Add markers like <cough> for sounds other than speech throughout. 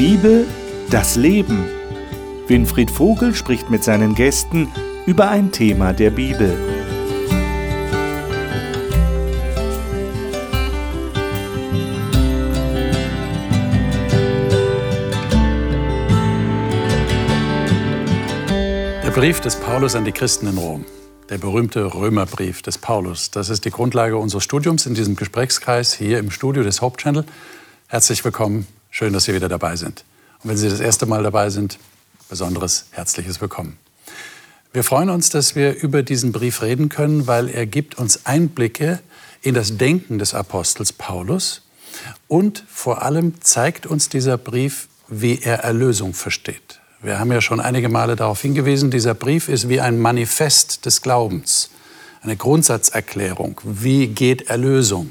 Bibel, das Leben. Winfried Vogel spricht mit seinen Gästen über ein Thema der Bibel. Der Brief des Paulus an die Christen in Rom, der berühmte Römerbrief des Paulus, das ist die Grundlage unseres Studiums in diesem Gesprächskreis hier im Studio des Hauptchannel. Herzlich willkommen, schön, dass Sie wieder dabei sind. Und wenn Sie das erste Mal dabei sind, besonderes herzliches Willkommen. Wir freuen uns, dass wir über diesen Brief reden können, weil er gibt uns Einblicke in das Denken des Apostels Paulus und vor allem zeigt uns dieser Brief, wie er Erlösung versteht. Wir haben ja schon einige Male darauf hingewiesen, dieser Brief ist wie ein Manifest des Glaubens, eine Grundsatzerklärung. Wie geht Erlösung?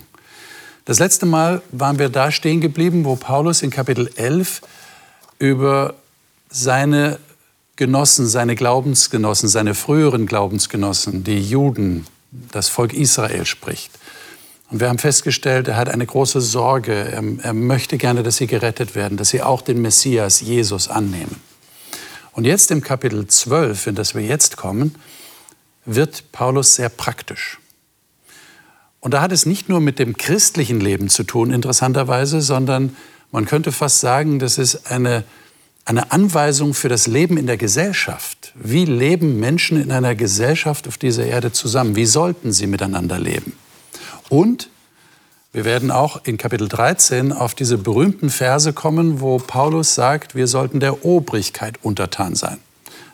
Das letzte Mal waren wir da stehen geblieben, wo Paulus in Kapitel 11 über seine Genossen, seine Glaubensgenossen, seine früheren Glaubensgenossen, die Juden, das Volk Israel spricht. Und wir haben festgestellt, er hat eine große Sorge. Er, er möchte gerne, dass sie gerettet werden, dass sie auch den Messias, Jesus, annehmen. Und jetzt im Kapitel 12, in das wir jetzt kommen, wird Paulus sehr praktisch. Und da hat es nicht nur mit dem christlichen Leben zu tun, interessanterweise, sondern man könnte fast sagen, das ist eine, eine Anweisung für das Leben in der Gesellschaft. Wie leben Menschen in einer Gesellschaft auf dieser Erde zusammen? Wie sollten sie miteinander leben? Und wir werden auch in Kapitel 13 auf diese berühmten Verse kommen, wo Paulus sagt, wir sollten der Obrigkeit untertan sein.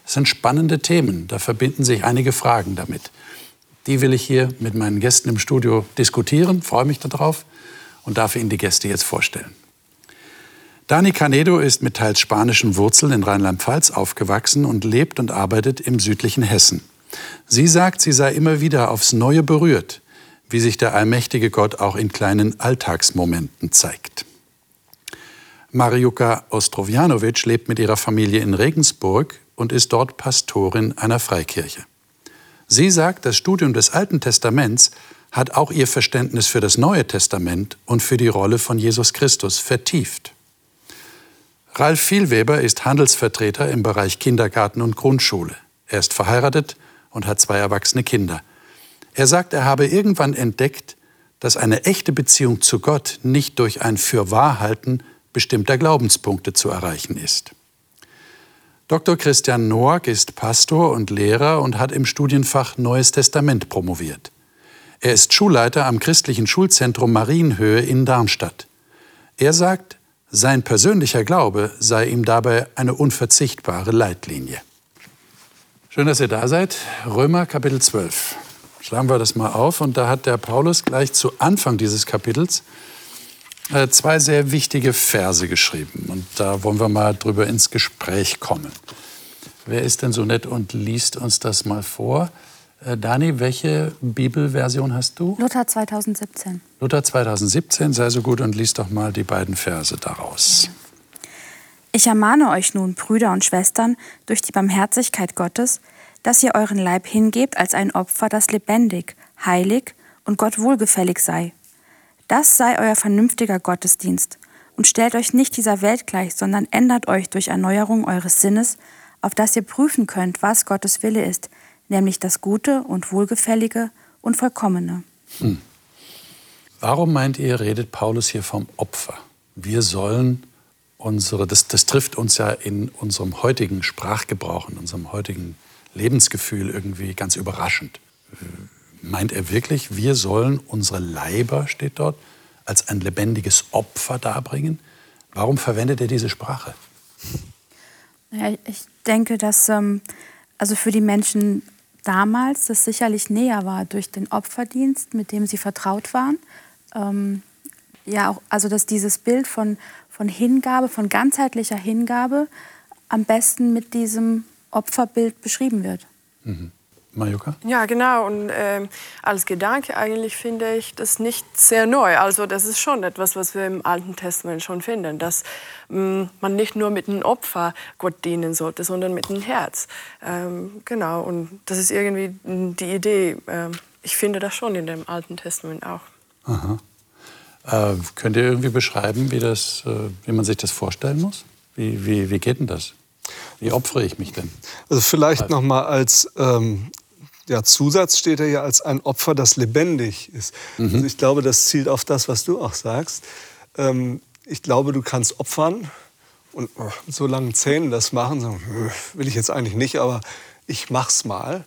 Das sind spannende Themen, da verbinden sich einige Fragen damit. Die will ich hier mit meinen Gästen im Studio diskutieren, freue mich darauf und darf Ihnen die Gäste jetzt vorstellen. Dani Canedo ist mit teils spanischen Wurzeln in Rheinland-Pfalz aufgewachsen und lebt und arbeitet im südlichen Hessen. Sie sagt, sie sei immer wieder aufs Neue berührt wie sich der allmächtige Gott auch in kleinen Alltagsmomenten zeigt. Mariuka Ostrovjanovic lebt mit ihrer Familie in Regensburg und ist dort Pastorin einer Freikirche. Sie sagt, das Studium des Alten Testaments hat auch ihr Verständnis für das Neue Testament und für die Rolle von Jesus Christus vertieft. Ralf Vielweber ist Handelsvertreter im Bereich Kindergarten und Grundschule. Er ist verheiratet und hat zwei erwachsene Kinder. Er sagt, er habe irgendwann entdeckt, dass eine echte Beziehung zu Gott nicht durch ein Fürwahrhalten bestimmter Glaubenspunkte zu erreichen ist. Dr. Christian Noack ist Pastor und Lehrer und hat im Studienfach Neues Testament promoviert. Er ist Schulleiter am christlichen Schulzentrum Marienhöhe in Darmstadt. Er sagt, sein persönlicher Glaube sei ihm dabei eine unverzichtbare Leitlinie. Schön, dass ihr da seid. Römer Kapitel 12. Schlagen wir das mal auf. Und da hat der Paulus gleich zu Anfang dieses Kapitels zwei sehr wichtige Verse geschrieben. Und da wollen wir mal drüber ins Gespräch kommen. Wer ist denn so nett und liest uns das mal vor? Äh, Dani, welche Bibelversion hast du? Luther 2017. Luther 2017, sei so gut und liest doch mal die beiden Verse daraus. Ich ermahne euch nun, Brüder und Schwestern, durch die Barmherzigkeit Gottes, dass ihr euren Leib hingebt als ein Opfer, das lebendig, heilig und Gott wohlgefällig sei. Das sei euer vernünftiger Gottesdienst. Und stellt euch nicht dieser Welt gleich, sondern ändert euch durch Erneuerung eures Sinnes, auf dass ihr prüfen könnt, was Gottes Wille ist, nämlich das Gute und Wohlgefällige und Vollkommene. Hm. Warum meint ihr, redet Paulus hier vom Opfer? Wir sollen unsere, das, das trifft uns ja in unserem heutigen Sprachgebrauch, in unserem heutigen Lebensgefühl irgendwie ganz überraschend. Meint er wirklich, wir sollen unsere Leiber, steht dort, als ein lebendiges Opfer darbringen? Warum verwendet er diese Sprache? Ja, ich denke, dass ähm, also für die Menschen damals das sicherlich näher war durch den Opferdienst, mit dem sie vertraut waren. Ähm, ja, auch, also dass dieses Bild von, von Hingabe, von ganzheitlicher Hingabe am besten mit diesem Opferbild beschrieben wird. Mhm. Majuka? Ja, genau. Und äh, als Gedanke eigentlich finde ich das nicht sehr neu. Also das ist schon etwas, was wir im Alten Testament schon finden, dass mh, mm, man nicht nur mit einem Opfer Gott dienen sollte, sondern mit einem Herz. Ähm, genau. Und das ist irgendwie die Idee. Ähm, ich finde das schon in dem Alten Testament auch. Aha. Äh, könnt ihr irgendwie beschreiben, wie, das, äh, wie man sich das vorstellen muss? Wie, wie, wie geht denn das? Wie opfere ich mich denn? Also vielleicht noch mal als ähm, ja, Zusatz steht ja als ein Opfer, das lebendig ist. Mhm. Also ich glaube, das zielt auf das, was du auch sagst. Ähm, ich glaube, du kannst opfern und oh, mit so langen Zähnen das machen. So, will ich jetzt eigentlich nicht, aber ich mach's mal.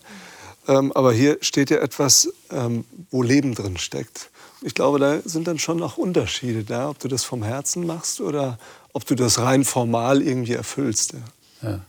Ähm, aber hier steht ja etwas, ähm, wo Leben drin steckt. Ich glaube, da sind dann schon noch Unterschiede da, ob du das vom Herzen machst oder ob du das rein formal irgendwie erfüllst. Ja. Ja.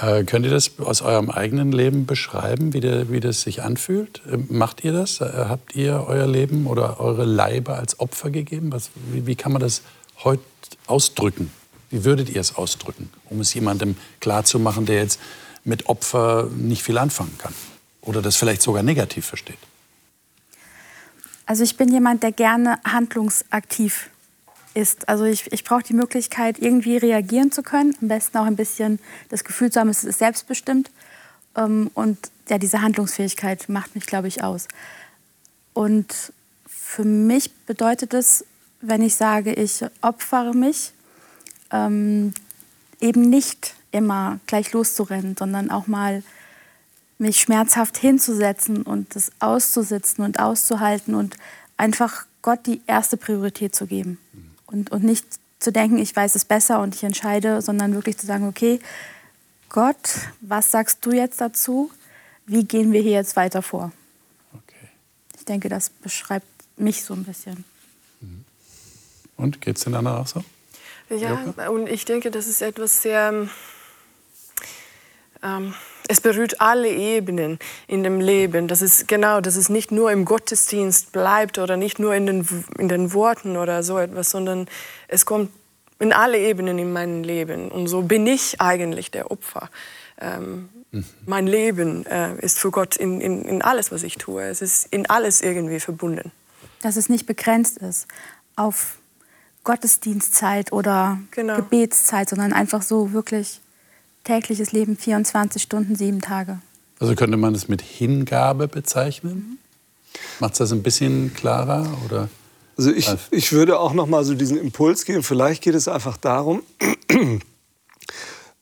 Äh, könnt ihr das aus eurem eigenen Leben beschreiben, wie, der, wie das sich anfühlt? Äh, macht ihr das? Äh, habt ihr euer Leben oder eure Leibe als Opfer gegeben? Was, wie, wie kann man das heute ausdrücken? Wie würdet ihr es ausdrücken, um es jemandem klarzumachen, der jetzt mit Opfer nicht viel anfangen kann oder das vielleicht sogar negativ versteht? Also ich bin jemand, der gerne handlungsaktiv ist. Also ich, ich brauche die Möglichkeit, irgendwie reagieren zu können. Am besten auch ein bisschen das Gefühl zu haben, es ist selbstbestimmt. Ähm, und ja, diese Handlungsfähigkeit macht mich, glaube ich, aus. Und für mich bedeutet es, wenn ich sage, ich opfere mich, ähm, eben nicht immer gleich loszurennen, sondern auch mal mich schmerzhaft hinzusetzen und das auszusitzen und auszuhalten und einfach Gott die erste Priorität zu geben. Und, und nicht zu denken, ich weiß es besser und ich entscheide, sondern wirklich zu sagen, okay, Gott, was sagst du jetzt dazu? Wie gehen wir hier jetzt weiter vor? Okay. Ich denke, das beschreibt mich so ein bisschen. Und geht es den anderen auch so? Ja, Joko? und ich denke, das ist etwas sehr ähm, es berührt alle Ebenen in dem Leben. Das ist genau, dass es nicht nur im Gottesdienst bleibt oder nicht nur in den, in den Worten oder so etwas, sondern es kommt in alle Ebenen in meinem Leben. Und so bin ich eigentlich der Opfer. Ähm, mhm. Mein Leben äh, ist für Gott in, in, in alles, was ich tue. Es ist in alles irgendwie verbunden. Dass es nicht begrenzt ist auf Gottesdienstzeit oder genau. Gebetszeit, sondern einfach so wirklich tägliches Leben 24 Stunden, sieben Tage. Also könnte man es mit Hingabe bezeichnen? Mhm. Macht es das ein bisschen klarer? Oder? Also ich, ich würde auch noch mal so diesen Impuls geben. Vielleicht geht es einfach darum, <clears throat>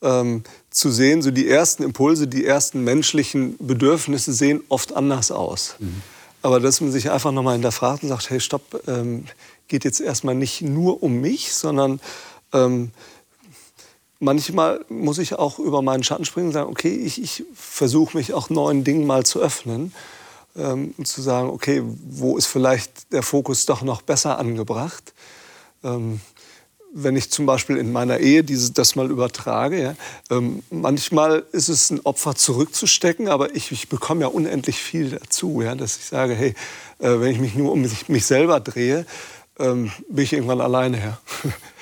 ähm, zu sehen, so die ersten Impulse, die ersten menschlichen Bedürfnisse sehen oft anders aus. Mhm. Aber dass man sich einfach noch mal hinterfragt und sagt, hey, stopp, ähm, geht jetzt erstmal nicht nur um mich, sondern ähm, manchmal muss ich auch über meinen Schatten springen und sagen, okay, ich, ich versuche mich auch neuen Dingen mal zu öffnen ähm, und zu sagen, okay, wo ist vielleicht der Fokus doch noch besser angebracht? Ähm, wenn ich zum Beispiel in meiner Ehe dieses, das mal übertrage, ja, ähm, manchmal ist es ein Opfer zurückzustecken, aber ich, ich bekomme ja unendlich viel dazu, ja, dass ich sage, hey, äh, wenn ich mich nur um mich, mich selber drehe, ähm, bin ich irgendwann alleine her. <laughs> Äh,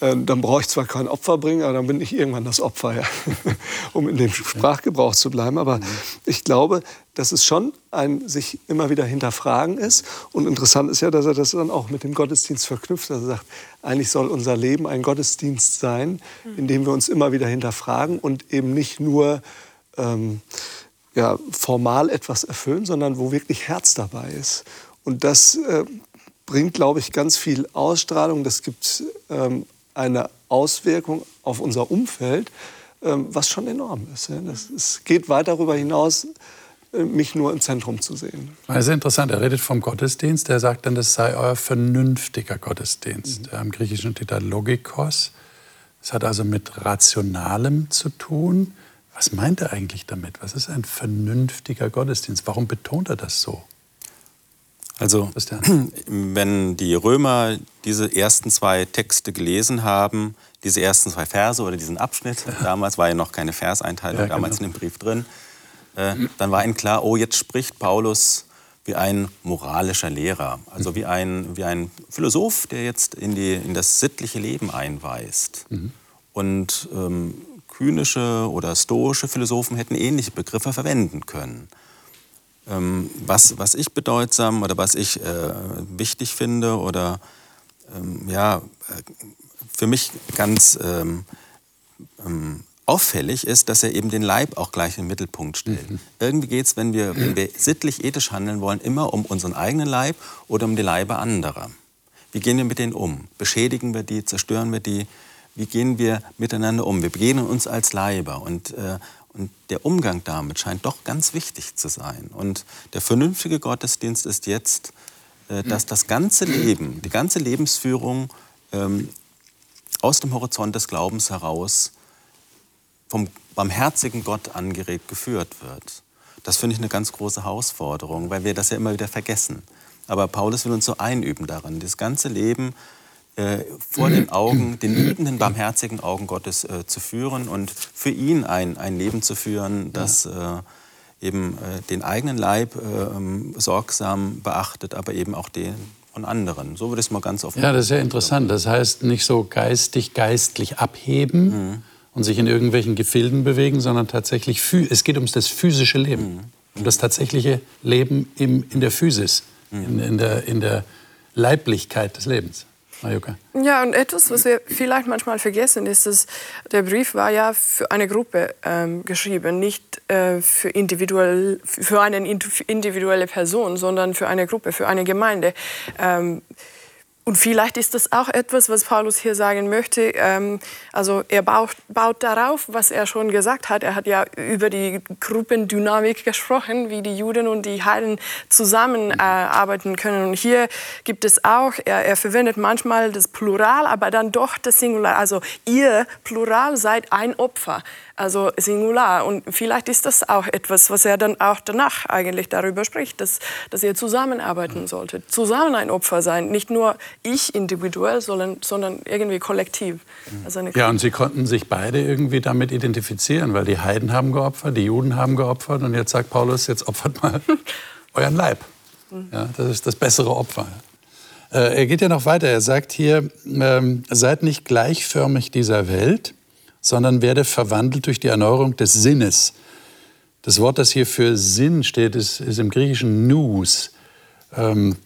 dann brauche ich zwar kein Opfer bringen, aber dann bin ich irgendwann das Opfer, ja. <laughs> um in dem Sprachgebrauch zu bleiben. Aber mhm. ich glaube, dass es schon ein sich immer wieder hinterfragen ist. Und interessant ist ja, dass er das dann auch mit dem Gottesdienst verknüpft. Also sagt, eigentlich soll unser Leben ein Gottesdienst sein, in dem wir uns immer wieder hinterfragen und eben nicht nur ähm, ja, formal etwas erfüllen, sondern wo wirklich Herz dabei ist. Und das äh, bringt, glaube ich, ganz viel Ausstrahlung. Das gibt ähm, eine Auswirkung auf unser Umfeld, ähm, was schon enorm ist. Es geht weit darüber hinaus, äh, mich nur im Zentrum zu sehen. Das ist interessant. Er redet vom Gottesdienst. Er sagt dann, das sei euer vernünftiger Gottesdienst. Mhm. Im Griechischen steht da Logikos. Das hat also mit Rationalem zu tun. Was meint er eigentlich damit? Was ist ein vernünftiger Gottesdienst? Warum betont er das so? Also, <clears throat> wenn die Römer diese ersten zwei Texte gelesen haben, diese ersten zwei Verse oder diesen Abschnitt, <laughs> damals war ja noch keine Verseinteilung, ja, genau. damals in dem Brief drin, äh, dann war ihnen klar, oh, jetzt spricht Paulus wie ein moralischer Lehrer, also wie ein, wie ein Philosoph, der jetzt in, die, in das sittliche Leben einweist. Mhm. Und ähm, kynische oder stoische Philosophen hätten ähnliche Begriffe verwenden können. Ähm, was, was ich bedeutsam oder was ich äh, wichtig finde oder ähm, ja, äh, für mich ganz ähm, ähm, auffällig ist, dass er eben den Leib auch gleich in den Mittelpunkt stellt. Mhm. Irgendwie geht es, wenn wir, wenn wir sittlich ethisch handeln wollen, immer um unseren eigenen Leib oder um die Leibe anderer. Wie gehen wir mit denen um? Beschädigen wir die, zerstören wir die? wie gehen wir miteinander um? Wir begegnen uns als Leiber und, äh, und der Umgang damit scheint doch ganz wichtig zu sein. Und der vernünftige Gottesdienst ist jetzt, äh, dass das ganze Leben, die ganze Lebensführung ähm, aus dem Horizont des Glaubens heraus vom barmherzigen Gott angeregt geführt wird. Das finde ich eine ganz große Herausforderung, weil wir das ja immer wieder vergessen. Aber Paulus will uns so einüben darin, das ganze Leben äh, vor den <clears throat> Augen, den liebenden, barmherzigen Augen Gottes äh, zu führen und für ihn ein, ein Leben zu führen, das äh, eben äh, den eigenen Leib äh, sorgsam beachtet, aber eben auch den von anderen. So würde ich es mal ganz offen Ja, das ist ja interessant. Das heißt, nicht so geistig, geistlich abheben mhm. und sich in irgendwelchen Gefilden bewegen, sondern tatsächlich, es geht ums das physische Leben, mhm. um das tatsächliche Leben im, in der Physis, mhm. in, in, der, in der Leiblichkeit des Lebens. Majuka. Ja, und etwas, was wir vielleicht manchmal vergessen, ist, dass der Brief war ja für eine Gruppe ähm, geschrieben, nicht äh, für, individuell, für eine individuelle Person, sondern für eine Gruppe, für eine Gemeinde. Ähm, und vielleicht ist das auch etwas, was Paulus hier sagen möchte. Ähm, also er baut, baut, darauf, was er schon gesagt hat. Er hat ja über die Gruppendynamik gesprochen, wie die Juden und die Heiden zusammenarbeiten äh, können. Und hier gibt es auch, er, er, verwendet manchmal das Plural, aber dann doch das Singular. Also ihr Plural seid ein Opfer also Singular. Und vielleicht ist das auch etwas, was er dann auch danach eigentlich darüber spricht, dass, dass ihr zusammenarbeiten solltet, zusammen ein Opfer sein, nicht nur ich individuell, sondern, sondern irgendwie kollektiv. Also ja, und sie konnten sich beide irgendwie damit identifizieren, weil die Heiden haben geopfert, die Juden haben geopfert und jetzt sagt Paulus, jetzt opfert mal <laughs> euren Leib. Mhm. Ja, das ist das bessere Opfer. Äh, er geht ja noch weiter. Er sagt hier, ähm, seid nicht gleichförmig dieser Welt, sondern werde verwandelt durch die Erneuerung des Sinnes. Das Wort, das hier für Sinn steht, ist, ist im Griechischen nous. Ähm,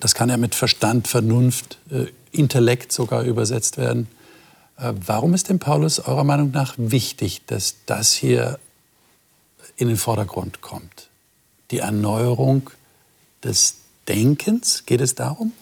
das kann ja mit Verstand, Vernunft, äh, Intellekt sogar übersetzt werden. Äh, warum ist dem Paulus eurer Meinung nach wichtig, dass das hier in den Vordergrund kommt? Die Erneuerung des Denkens, geht es darum?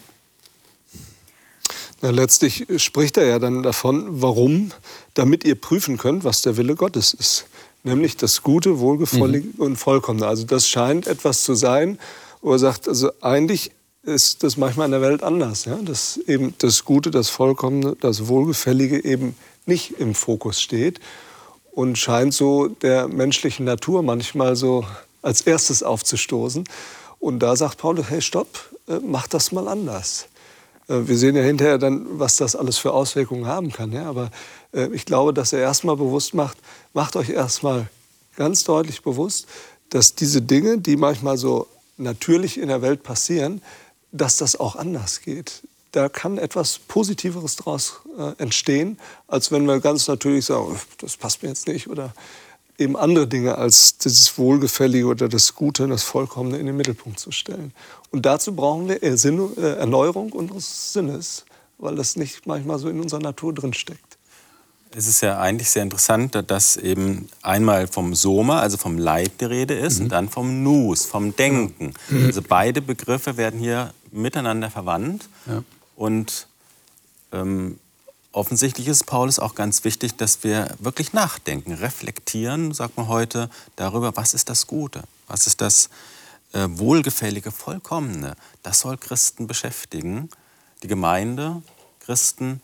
Na, letztlich spricht er ja dann davon, warum, damit ihr prüfen könnt, was der Wille Gottes ist. Nämlich das Gute, Wohlgefällige mhm. und Vollkommene. Also das scheint etwas zu sein, wo er sagt, also eigentlich ist das manchmal in der Welt anders. Ja? Dass eben das Gute, das Vollkommene, das Wohlgefällige eben nicht im Fokus steht und scheint so der menschlichen Natur manchmal so als erstes aufzustoßen. Und da sagt Paulus, hey, stopp, äh, mach das mal anders. Äh, wir sehen ja hinterher dann, was das alles für Auswirkungen haben kann. Ja? Aber äh, ich glaube, dass er erstmal bewusst macht, macht euch erstmal ganz deutlich bewusst, dass diese Dinge, die manchmal so natürlich in der Welt passieren, dass das auch anders geht. Da kann etwas Positiveres daraus äh, entstehen, als wenn wir ganz natürlich sagen, das passt mir jetzt nicht oder eben andere Dinge als dieses Wohlgefällige oder das Gute, das Vollkommene in den Mittelpunkt zu stellen. Und dazu brauchen wir Erneuerung unseres Sinnes, weil das nicht manchmal so in unserer Natur drinsteckt. Es ist ja eigentlich sehr interessant, dass eben einmal vom Soma, also vom Leib die Rede ist, mhm. und dann vom Nus, vom Denken. Mhm. Also beide Begriffe werden hier miteinander verwandt. Ja. Und ähm, offensichtlich ist Paulus auch ganz wichtig, dass wir wirklich nachdenken, reflektieren, sagt man heute, darüber, was ist das Gute, was ist das äh, Wohlgefällige, Vollkommene. Das soll Christen beschäftigen, die Gemeinde, Christen,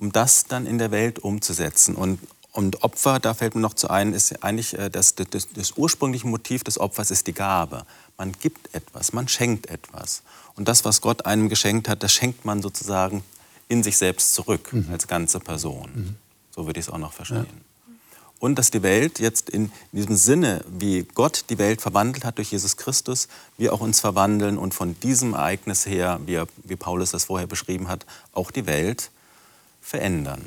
um das dann in der Welt umzusetzen. Und, und Opfer, da fällt mir noch zu ein, ist eigentlich äh, das, das, das ursprüngliche Motiv des Opfers ist die Gabe. Man gibt etwas, man schenkt etwas. Und das, was Gott einem geschenkt hat, das schenkt man sozusagen in sich selbst zurück mhm. als ganze Person. Mhm. So würde ich es auch noch verstehen. Ja. Und dass die Welt jetzt in diesem Sinne, wie Gott die Welt verwandelt hat durch Jesus Christus, wir auch uns verwandeln und von diesem Ereignis her, wie, wie Paulus das vorher beschrieben hat, auch die Welt verändern.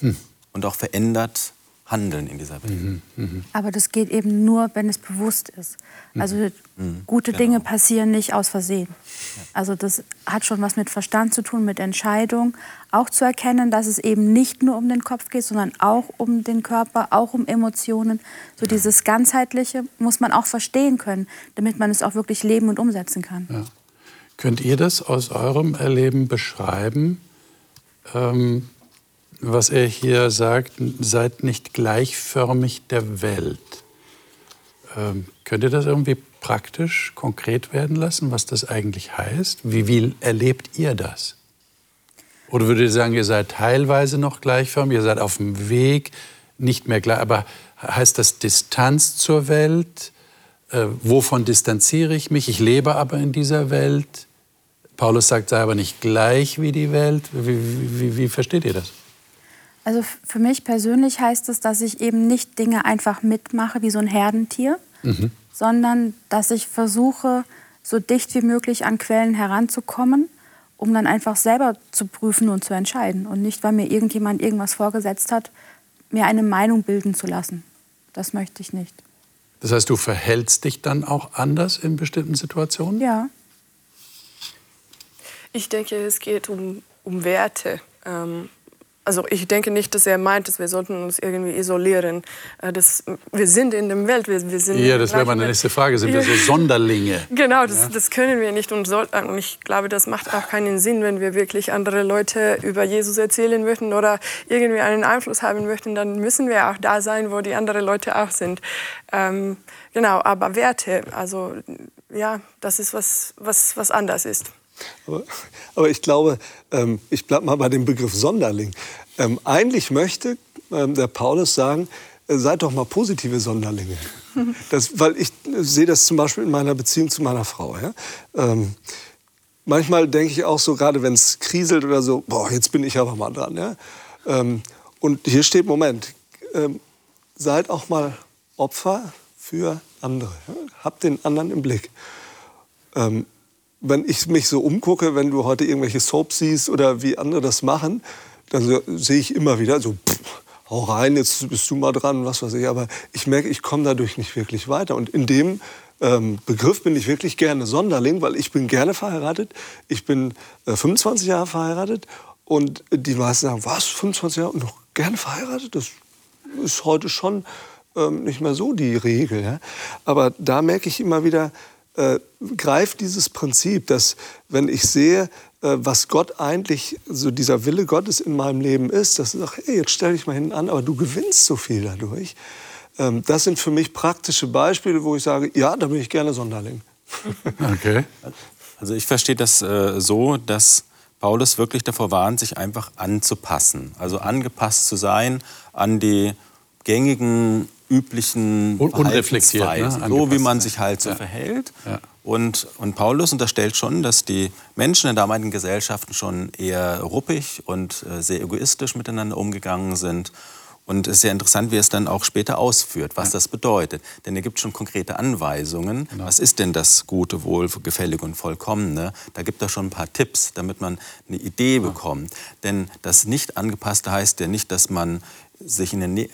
Hm. Und auch verändert handeln in dieser Welt. Mhm, mh. Aber das geht eben nur, wenn es bewusst ist. Also mhm. mhm. gute genau. Dinge passieren nicht aus Versehen. Also das hat schon was mit Verstand zu tun, mit Entscheidung. Auch zu erkennen, dass es eben nicht nur um den Kopf geht, sondern auch um den Körper, auch um Emotionen. So dieses Ganzheitliche muss man auch verstehen können, damit man es auch wirklich leben und umsetzen kann. Ja. Könnt ihr das aus eurem Erleben beschreiben? Ähm was er hier sagt, seid nicht gleichförmig der Welt. Ähm, könnt ihr das irgendwie praktisch, konkret werden lassen, was das eigentlich heißt? Wie, wie erlebt ihr das? Oder würdet ihr sagen, ihr seid teilweise noch gleichförmig, ihr seid auf dem Weg, nicht mehr gleich, aber heißt das Distanz zur Welt? Äh, wovon distanziere ich mich? Ich lebe aber in dieser Welt. Paulus sagt, sei aber nicht gleich wie die Welt. Wie, wie, wie versteht ihr das? Also für mich persönlich heißt es, dass ich eben nicht Dinge einfach mitmache wie so ein Herdentier, mhm. sondern dass ich versuche, so dicht wie möglich an Quellen heranzukommen, um dann einfach selber zu prüfen und zu entscheiden und nicht, weil mir irgendjemand irgendwas vorgesetzt hat, mir eine Meinung bilden zu lassen. Das möchte ich nicht. Das heißt, du verhältst dich dann auch anders in bestimmten Situationen? Ja. Ich denke, es geht um, um Werte. Ähm, also ich denke nicht, dass er meint, dass wir sollten uns irgendwie isolieren. Äh, das, wir sind in der Welt, wir, wir sind... Ja, das wäre meine nächste Frage. Sind wir so <laughs> Sonderlinge? Genau, das, ja? das können wir nicht und sollten. Und ich glaube, das macht auch keinen Sinn, wenn wir wirklich andere Leute über Jesus erzählen möchten oder irgendwie einen Einfluss haben möchten, dann müssen wir auch da sein, wo die anderen Leute auch sind. Ähm, genau, aber Werte, also ja, das ist was, was, was anders ist. Aber, aber ich glaube, ähm, ich bleibe mal bei dem Begriff Sonderling. Ähm, eigentlich möchte ähm, der Paulus sagen, äh, seid doch mal positive Sonderlinge. <laughs> Das, weil ich äh, sehe das zum Beispiel in meiner Beziehung zu meiner Frau. Ja? Ähm, manchmal denke ich auch so, gerade wenn es kriselt oder so, boah, jetzt bin ich aber mal dran. Ja? Ähm, und hier steht, Moment, ähm, seid auch mal Opfer für andere. Ja? Habt den anderen im Blick. Ähm, wenn ich mich so umgucke, wenn du heute irgendwelche Soaps siehst oder wie andere das machen, dann so, sehe ich immer wieder so, pff, hau rein, jetzt bist du mal dran, was weiß ich. Aber ich merke, ich komme dadurch nicht wirklich weiter. Und in dem ähm, Begriff bin ich wirklich gerne Sonderling, weil ich bin gerne verheiratet. Ich bin äh, 25 Jahre verheiratet und die meisten sagen, was, 25 Jahre und noch gerne verheiratet? Das ist heute schon ähm, nicht mehr so die Regel. Ja? Aber da merke ich immer wieder, äh, greift dieses Prinzip, dass wenn ich sehe, äh, was Gott eigentlich, so dieser Wille Gottes in meinem Leben ist, dass ich sage, hey, jetzt stell dich mal hinten an, aber du gewinnst so viel dadurch. Ähm, das sind für mich praktische Beispiele, wo ich sage, ja, da bin ich gerne Sonderling. <laughs> Okay. Also ich verstehe das äh, so, dass Paulus wirklich davor warnt, sich einfach anzupassen. Also angepasst zu sein an die gängigen üblichen Verhaltensweisen, ne? so wie man sich halt so ja. verhält. Ja. Und, und Paulus unterstellt schon, dass die Menschen in damaligen Gesellschaften schon eher ruppig und äh, sehr egoistisch miteinander umgegangen sind. Und es ist sehr interessant, wie er es dann auch später ausführt, was ja. das bedeutet. Denn er gibt schon konkrete Anweisungen. Genau. Was ist denn das Gute, Wohlgefällige und Vollkommene? Da gibt er schon ein paar Tipps, damit man eine Idee ja. bekommt. Denn das Nicht-Angepasste heißt ja nicht, dass man sich in der Nähe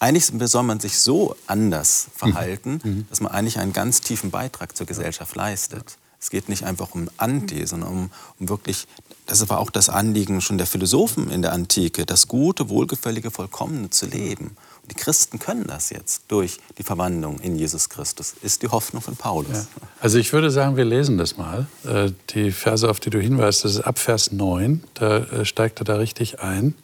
eigentlich soll man sich so anders verhalten, mhm. mhm. dass man eigentlich einen ganz tiefen Beitrag zur Gesellschaft leistet. Es geht nicht einfach um Anti, sondern um, um wirklich, das war auch das Anliegen schon der Philosophen in der Antike, das Gute, Wohlgefällige, Vollkommene zu leben. Und die Christen können das jetzt durch die Verwandlung in Jesus Christus. Ist die Hoffnung von Paulus. Ja. Also ich würde sagen, wir lesen das mal. Äh, die Verse, auf die du hinweist, das ist ab Vers 9. Da äh, steigt er da richtig ein.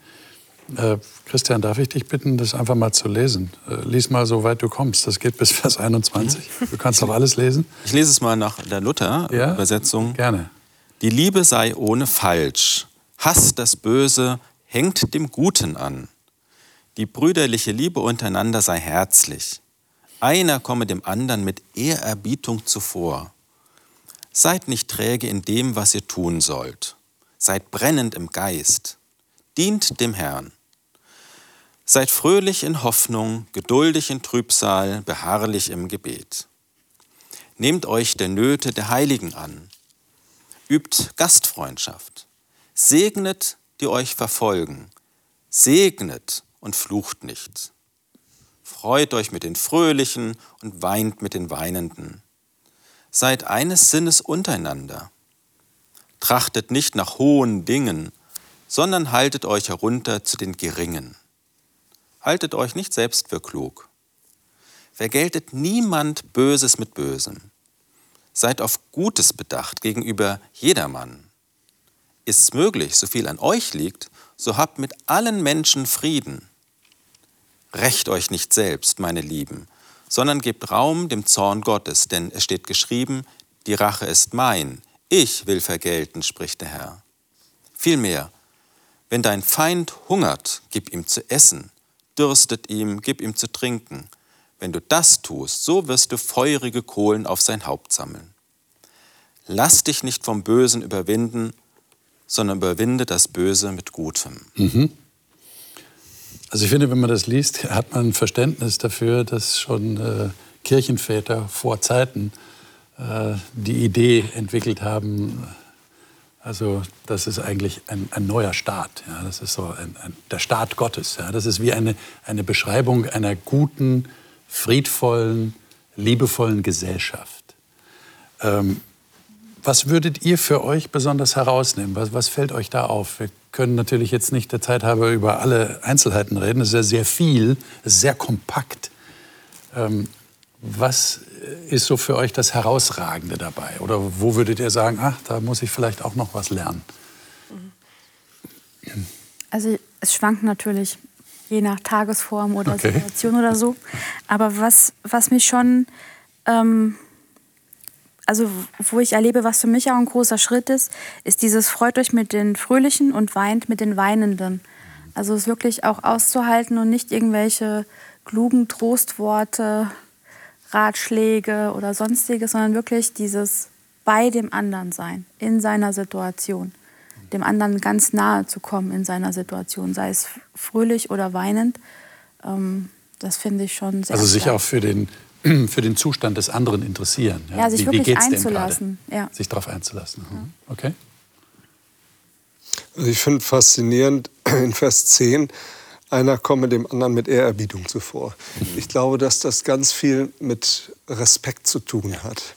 Äh, Christian, darf ich dich bitten, das einfach mal zu lesen? Äh, lies mal, so weit du kommst. Das geht bis <laughs> Vers 21. Du kannst doch alles lesen. Ich lese es mal nach der Luther-Übersetzung. Ja? Gerne. Die Liebe sei ohne Falsch. Hass das Böse, hängt dem Guten an. Die brüderliche Liebe untereinander sei herzlich. Einer komme dem anderen mit Ehrerbietung zuvor. Seid nicht träge in dem, was ihr tun sollt. Seid brennend im Geist. Dient dem Herrn. Seid fröhlich in Hoffnung, geduldig in Trübsal, beharrlich im Gebet. Nehmt euch der Nöte der Heiligen an. Übt Gastfreundschaft. Segnet, die euch verfolgen. Segnet und flucht nicht. Freut euch mit den Fröhlichen und weint mit den Weinenden. Seid eines Sinnes untereinander. Trachtet nicht nach hohen Dingen, sondern haltet euch herunter zu den Geringen. Haltet euch nicht selbst für klug. Vergeltet niemand Böses mit Bösem. Seid auf Gutes bedacht gegenüber jedermann. ist's möglich, so viel an euch liegt, so habt mit allen Menschen Frieden. Rächt euch nicht selbst, meine Lieben, sondern gebt Raum dem Zorn Gottes, denn es steht geschrieben, die Rache ist mein, ich will vergelten, spricht der Herr. Vielmehr, wenn dein Feind hungert, gib ihm zu essen, dürstet ihm, gib ihm zu trinken. Wenn du das tust, so wirst du feurige Kohlen auf sein Haupt sammeln. Lass dich nicht vom Bösen überwinden, sondern überwinde das Böse mit Gutem. Mhm. Also ich finde, wenn man das liest, hat man ein Verständnis dafür, dass schon äh, Kirchenväter vor Zeiten äh, die Idee entwickelt haben, also das ist eigentlich ein, ein neuer Staat. Ja? Das ist so ein, ein, der Staat Gottes. Ja? Das ist wie eine, eine Beschreibung einer guten, friedvollen, liebevollen Gesellschaft. Ähm, was würdet ihr für euch besonders herausnehmen? Was, was, fällt euch da auf? Wir können natürlich jetzt nicht der Zeit haben, über alle Einzelheiten reden. Es ist ja sehr viel, es ist sehr kompakt. Ähm, was ist so für euch das Herausragende dabei? Oder wo würdet ihr sagen, ach, da muss ich vielleicht auch noch was lernen? Also es schwankt natürlich je nach Tagesform oder okay. Situation oder so. Aber was, was mich schon, ähm, also wo ich erlebe, was für mich auch ein großer Schritt ist, ist dieses freut euch mit den Fröhlichen und weint mit den Weinenden. Also es wirklich auch auszuhalten und nicht irgendwelche klugen Trostworte Ratschläge oder sonstiges, sondern wirklich dieses bei dem anderen sein, in seiner Situation. Dem anderen ganz nahe zu kommen in seiner Situation, sei es fröhlich oder weinend. Ähm, das finde ich schon sehr Also sich stark. auch für den, <clears throat> für den Zustand des anderen interessieren. Ja, ja sich wie, wirklich wie einzulassen. Ja. Sich darauf einzulassen. Mhm. Okay. Also ich finde faszinierend <clears throat> in Vers 10, einer komme dem anderen mit Ehrerbietung zuvor. Mhm. Ich glaube, dass das ganz viel mit Respekt zu tun hat.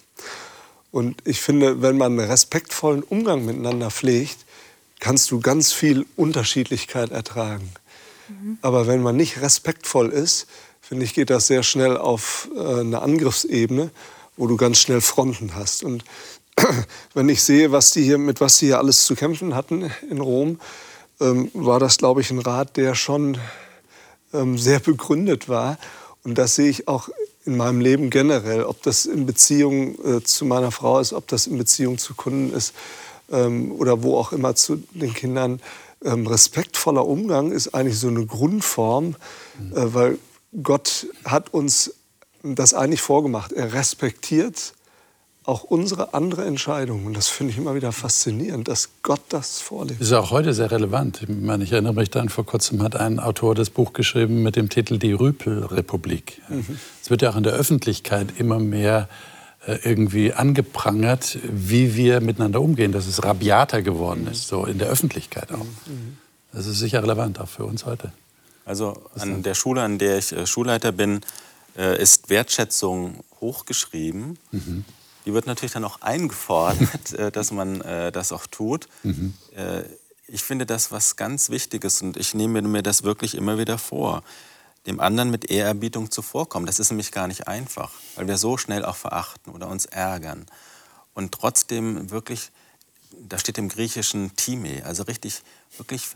Und ich finde, wenn man einen respektvollen Umgang miteinander pflegt, kannst du ganz viel Unterschiedlichkeit ertragen. Mhm. Aber wenn man nicht respektvoll ist, finde ich, geht das sehr schnell auf äh, eine Angriffsebene, wo du ganz schnell Fronten hast. Und <clears throat> wenn ich sehe, was die hier, mit was die hier alles zu kämpfen hatten in Rom, ähm, war das, glaube ich, ein Rat, der schon ähm, sehr begründet war. Und das sehe ich auch in meinem Leben generell, ob das in Beziehung äh, zu meiner Frau ist, ob das in Beziehung zu Kunden ist ähm, oder wo auch immer zu den Kindern. Ähm, respektvoller Umgang ist eigentlich so eine Grundform, äh, weil Gott hat uns das eigentlich vorgemacht. Er respektiert auch unsere andere Entscheidungen. Und das finde ich immer wieder faszinierend, dass Gott das vorlebt. Das ist auch heute sehr relevant. Ich, meine, ich erinnere mich dann, vor kurzem hat ein Autor das Buch geschrieben mit dem Titel Die Rüpelrepublik. Mhm. Es wird ja auch in der Öffentlichkeit immer mehr äh, irgendwie angeprangert, wie wir miteinander umgehen, dass es rabiater geworden ist, so in der Öffentlichkeit auch. Mhm. Das ist sicher relevant, auch für uns heute. Also an der Schule, an der ich äh, Schulleiter bin, äh, ist Wertschätzung hochgeschrieben. Mhm die wird natürlich dann auch eingefordert, <laughs> äh, dass man äh, das auch tut. Mhm. Äh, ich finde das was ganz Wichtiges und ich nehme mir das wirklich immer wieder vor, dem anderen mit Ehrerbietung zuvorkommen. Das ist nämlich gar nicht einfach, weil wir so schnell auch verachten oder uns ärgern. Und trotzdem wirklich, da steht im Griechischen Time, also richtig, wirklich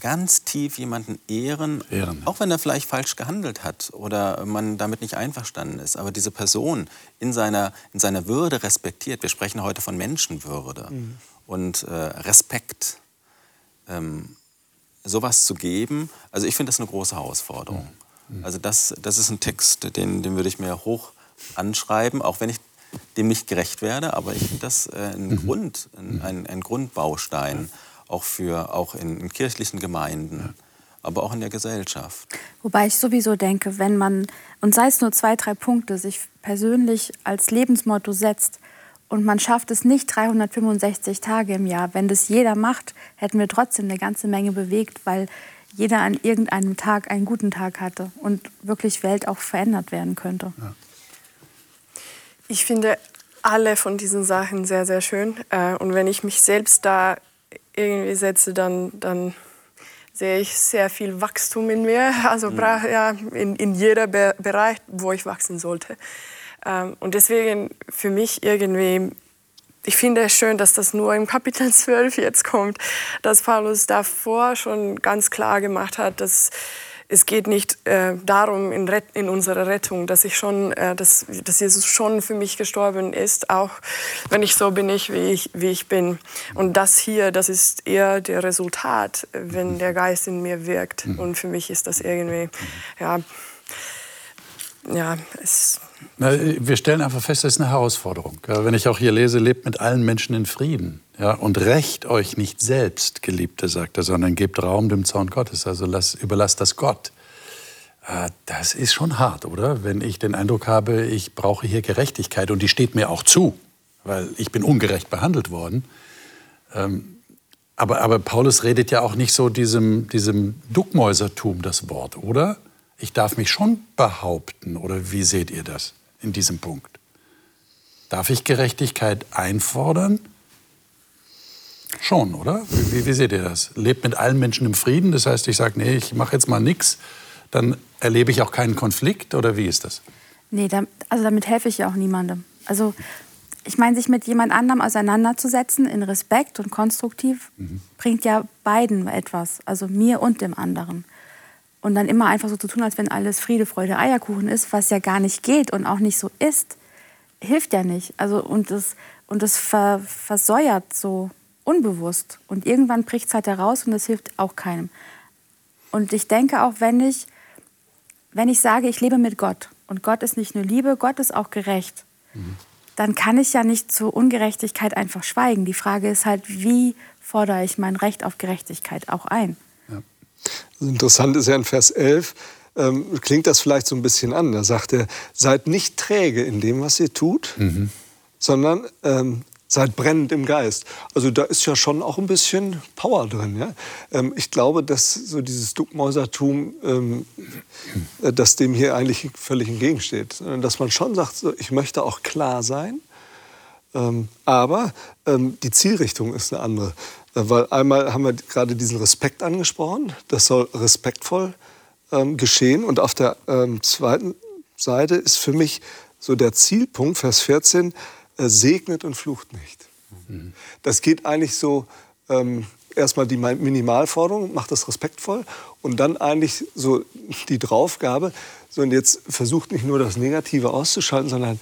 ganz tief jemanden ehren, ehren, auch wenn er vielleicht falsch gehandelt hat oder man damit nicht einverstanden ist, aber diese Person in seiner, in seiner Würde respektiert. Wir sprechen heute von Menschenwürde mhm. und äh, Respekt. Ähm, sowas zu geben, also ich finde das eine große Herausforderung. Mhm. mhm. Also das, das ist ein Text, den, den würde ich mir hoch anschreiben, auch wenn ich dem nicht gerecht werde, aber ich finde das äh, ein, mhm. Grund, ein, ein, ein Grundbaustein. Ja auch, für, auch in, in kirchlichen Gemeinden, aber auch in der Gesellschaft. Wobei ich sowieso denke, wenn man, und sei es nur zwei, drei Punkte, sich persönlich als Lebensmotto setzt und man schafft es nicht 365 Tage im Jahr, wenn das jeder macht, hätten wir trotzdem eine ganze Menge bewegt, weil jeder an irgendeinem Tag einen guten Tag hatte und wirklich Welt auch verändert werden könnte. Ja. Ich finde alle von diesen Sachen sehr, sehr schön. Äh, und wenn ich mich selbst da irgendwie setze, dann, dann sehe ich sehr viel Wachstum in mir, <laughs> also mhm. ja, in, in jeder Be Bereich, wo ich wachsen sollte. Ähm, und deswegen für mich irgendwie ich finde es schön, dass das nur im Kapitel 12 jetzt kommt, dass Paulus davor schon ganz klar gemacht hat, dass es geht nicht äh, darum in, in, unserer Rettung, dass ich schon, äh, dass, dass, Jesus schon für mich gestorben ist, auch wenn ich so bin ich wie, ich, wie ich bin. Und das hier, das ist eher der Resultat, wenn der Geist in mir wirkt. Mhm. Und für mich ist das irgendwie, ja, ja, es na, wir stellen einfach fest, das ist eine Herausforderung. wenn ich auch hier lese, lebt mit allen Menschen in Frieden. Ja, und rächt euch nicht selbst, Geliebte, sagt er, sondern gebt Raum dem Zorn Gottes. Also lasst, überlasst das Gott. Äh, das ist schon hart, oder? Wenn ich den Eindruck habe, ich brauche hier Gerechtigkeit und die steht mir auch zu, weil ich bin ungerecht behandelt worden. Ähm, aber, aber Paulus redet ja auch nicht so diesem, diesem Duckmäusertum das Wort, oder? Ich darf mich schon behaupten, oder wie seht ihr das in diesem Punkt? Darf ich Gerechtigkeit einfordern? Schon, oder? Wie, wie, seht ihr das? Lebt mit allen Menschen im Frieden, das heißt, ich sage, nee, ich mache jetzt mal nichts, dann erlebe ich auch keinen Konflikt, oder wie ist das? Nee, da, also damit helfe ich ja auch niemandem. Also ich meine, sich mit jemand anderem auseinanderzusetzen in Respekt und konstruktiv mhm. bringt ja beiden etwas, also mir und dem anderen. Und dann immer einfach so zu tun, als wenn alles Friede, Freude, Eierkuchen ist, was ja gar nicht geht und auch nicht so ist, hilft ja nicht. Also, und das, und das ver, versäuert so unbewusst. Und irgendwann bricht es halt heraus und das hilft auch keinem. Und ich denke auch, wenn ich, wenn ich sage, ich lebe mit Gott und Gott ist nicht nur Liebe, Gott ist auch gerecht, mhm. dann kann ich ja nicht zur Ungerechtigkeit einfach schweigen. Die Frage ist halt, wie fordere ich mein Recht auf Gerechtigkeit auch ein? Interessant ist ja in Vers 11, ähm, klingt das vielleicht so ein bisschen an. Da sagt er, seid nicht träge in dem, was ihr tut, mhm. sondern ähm, seid brennend im Geist. Also da ist ja schon auch ein bisschen Power drin. Ja? Ähm, ich glaube, dass so dieses Duckmäusertum, ähm, äh, dass dem hier eigentlich völlig entgegensteht. Dass man schon sagt, so, ich möchte auch klar sein, ähm, aber ähm, die Zielrichtung ist eine andere. Weil einmal haben wir gerade diesen Respekt angesprochen. Das soll respektvoll ähm, geschehen. Und auf der ähm, zweiten Seite ist für mich so der Zielpunkt, Vers 14, äh, segnet und flucht nicht. Mhm. Das geht eigentlich so, ähm, erstmal die Minimalforderung, macht das respektvoll. Und dann eigentlich so die Draufgabe, so und jetzt versucht nicht nur das Negative auszuschalten, sondern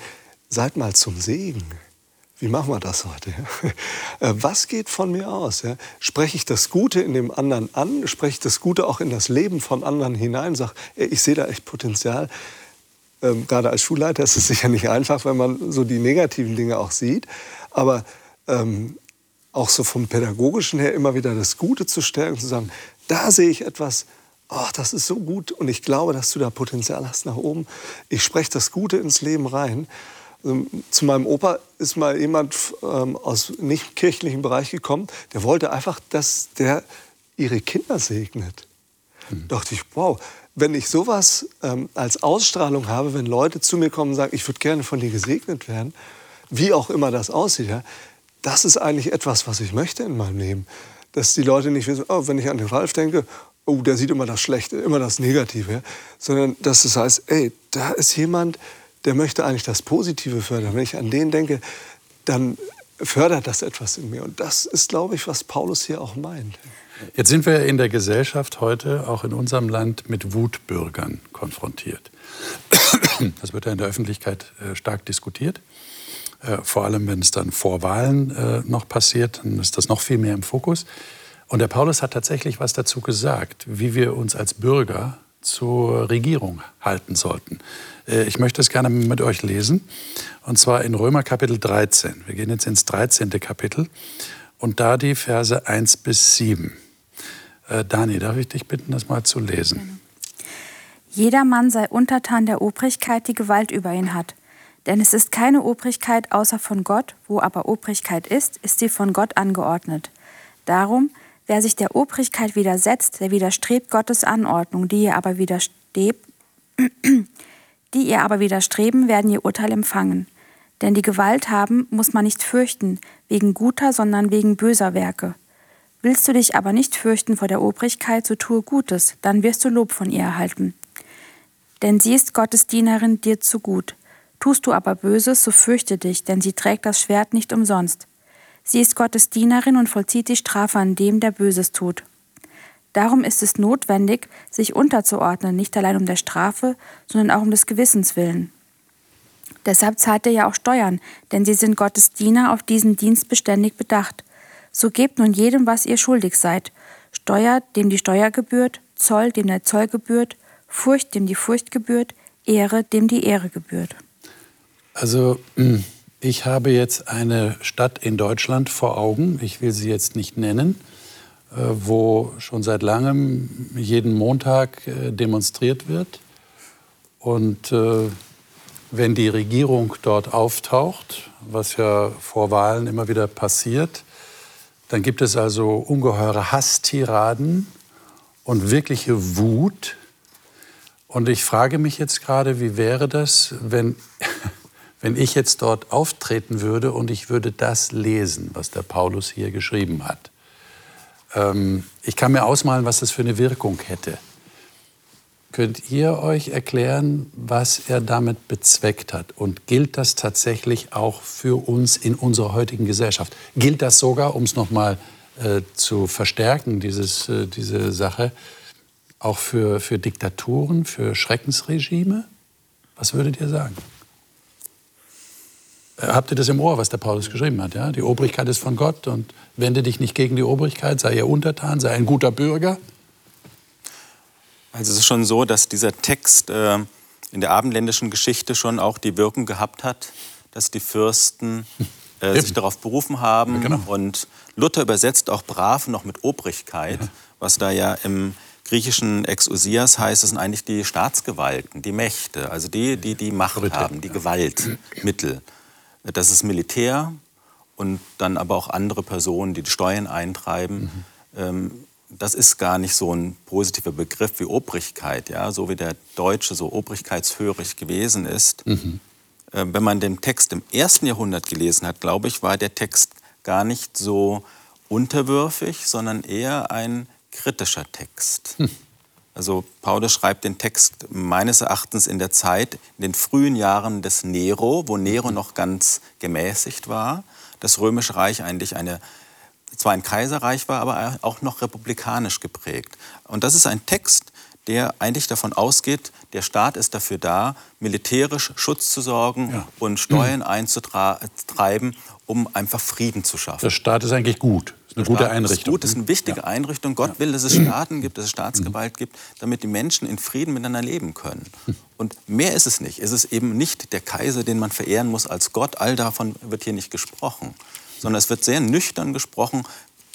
seid mal zum Segen. Wie machen wir das heute? <laughs> Äh, was geht von mir aus? Spreche ich das Gute in dem anderen an? Spreche ich das Gute auch in das Leben von anderen hinein? Sage, ich sehe da echt Potenzial. Ähm, gerade als Schulleiter ist es <laughs> sicher nicht einfach, wenn man so die negativen Dinge auch sieht. Aber ähm, auch so vom Pädagogischen her immer wieder das Gute zu stärken, zu sagen, da sehe ich etwas, oh, das ist so gut und ich glaube, dass du da Potenzial hast nach oben. Ich spreche das Gute ins Leben rein. Also, zu meinem Opa ist mal jemand ähm, aus nicht kirchlichen Bereich gekommen, der wollte einfach, dass der ihre Kinder segnet. Mhm. Da dachte ich, wow, wenn ich sowas ähm, als Ausstrahlung habe, wenn Leute zu mir kommen und sagen, ich würde gerne von dir gesegnet werden, wie auch immer das aussieht, ja, das ist eigentlich etwas, was ich möchte in meinem Leben. Dass die Leute nicht wissen, oh, wenn ich an den Ralf denke, oh, der sieht immer das Schlechte, immer das Negative, ja, sondern dass es heißt, ey, da ist jemand, der möchte eigentlich das Positive fördern. Wenn ich an den denke, dann fördert das etwas in mir. Und das ist, glaube ich, was Paulus hier auch meint. Jetzt sind wir in der Gesellschaft heute, auch in unserem Land, mit Wutbürgern konfrontiert. Das wird ja in der Öffentlichkeit äh, stark diskutiert. Äh, vor allem, wenn es dann vor Wahlen äh, noch passiert, dann ist das noch viel mehr im Fokus. Und der Paulus hat tatsächlich was dazu gesagt, wie wir uns als Bürger zur Regierung halten sollten. Äh, ich möchte es gerne mit euch lesen, und zwar in Römer Kapitel 13. Wir gehen jetzt ins 13. Kapitel und da die Verse 1 bis 7. Äh, Dani, darf ich dich bitten, das mal zu lesen? Jeder Mann sei untertan der Obrigkeit, die Gewalt über ihn hat. Denn es ist keine Obrigkeit außer von Gott, wo aber Obrigkeit ist, ist sie von Gott angeordnet. Darum, wer sich der Obrigkeit widersetzt, der widerstrebt Gottes Anordnung, die ihr aber widerstrebt, <clears throat> Die ihr aber widerstreben, werden ihr Urteil empfangen. Denn die Gewalt haben muss man nicht fürchten, wegen guter, sondern wegen böser Werke. Willst du dich aber nicht fürchten vor der Obrigkeit, so tue Gutes, dann wirst du Lob von ihr erhalten. Denn sie ist Gottes Dienerin dir zu gut. Tust du aber Böses, so fürchte dich, denn sie trägt das Schwert nicht umsonst. Sie ist Gottes Dienerin und vollzieht die Strafe an dem, der Böses tut. Darum ist es notwendig, sich unterzuordnen, nicht allein um der Strafe, sondern auch um des Gewissens willen. Deshalb zahlt er ja auch Steuern, denn sie sind Gottes Diener auf diesen Dienst beständig bedacht. So gebt nun jedem, was ihr schuldig seid. Steuer, dem die Steuer gebührt, Zoll, dem der Zoll gebührt, Furcht, dem die Furcht gebührt, Ehre, dem die Ehre gebührt. Also ich habe jetzt eine Stadt in Deutschland vor Augen, ich will sie jetzt nicht nennen, äh, wo schon seit langem jeden Montag äh, demonstriert wird. Und äh, wenn die Regierung dort auftaucht, was ja vor Wahlen immer wieder passiert, dann gibt es also ungeheure Hasstiraden und wirkliche Wut. Und ich frage mich jetzt gerade, wie wäre das, wenn, wenn ich jetzt dort auftreten würde und ich würde das lesen, was der Paulus hier geschrieben hat. Ähm, ich kann mir ausmalen, was das für eine Wirkung hätte. Könnt ihr euch erklären, was er damit bezweckt hat? Und gilt das tatsächlich auch für uns in unserer heutigen Gesellschaft? Gilt das sogar, um es nochmal äh, zu verstärken, dieses, äh, diese Sache, auch für, für Diktaturen, für Schreckensregime? Was würdet ihr sagen? Habt ihr das im Ohr, was der Paulus geschrieben hat? Ja? Die Obrigkeit ist von Gott und wende dich nicht gegen die Obrigkeit, sei ihr untertan, sei ein guter Bürger. Also es ist schon so, dass dieser Text äh, in der abendländischen Geschichte schon auch die Wirkung gehabt hat, dass die Fürsten äh, sich darauf berufen haben. Ja, genau. Und Luther übersetzt auch brav noch mit Obrigkeit, ja. was da ja im griechischen Exousias heißt, das sind eigentlich die Staatsgewalten, die Mächte, also die, die die Macht haben, die ja. Gewaltmittel. Das ist Militär und dann aber auch andere Personen, die die Steuern eintreiben. Mhm. Ähm, das ist gar nicht so ein positiver Begriff wie Obrigkeit, ja, so wie der Deutsche so obrigkeitshörig gewesen ist. Mhm. Äh, wenn man den Text im ersten Jahrhundert gelesen hat, glaube ich, war der Text gar nicht so unterwürfig, sondern eher ein kritischer Text. Hm. Also Paulus schreibt den Text meines Erachtens in der Zeit, in den frühen Jahren des Nero, wo Nero mhm. noch ganz gemäßigt war, das Römische Reich eigentlich eine zwar ein Kaiserreich war, aber auch noch republikanisch geprägt. Und das ist ein Text, der eigentlich davon ausgeht, der Staat ist dafür da, militärisch Schutz zu sorgen ja. und Steuern einzutreiben, um einfach Frieden zu schaffen. Der Staat ist eigentlich gut. Ist eine gute Einrichtung. Ist gut, ist eine wichtige ja. Einrichtung. Gott ja. will, dass es Staaten gibt, dass es Staatsgewalt gibt, damit die Menschen in Frieden miteinander leben können. Und mehr ist es nicht. Es ist eben nicht der Kaiser, den man verehren muss als Gott. All davon wird hier nicht gesprochen sondern es wird sehr nüchtern gesprochen.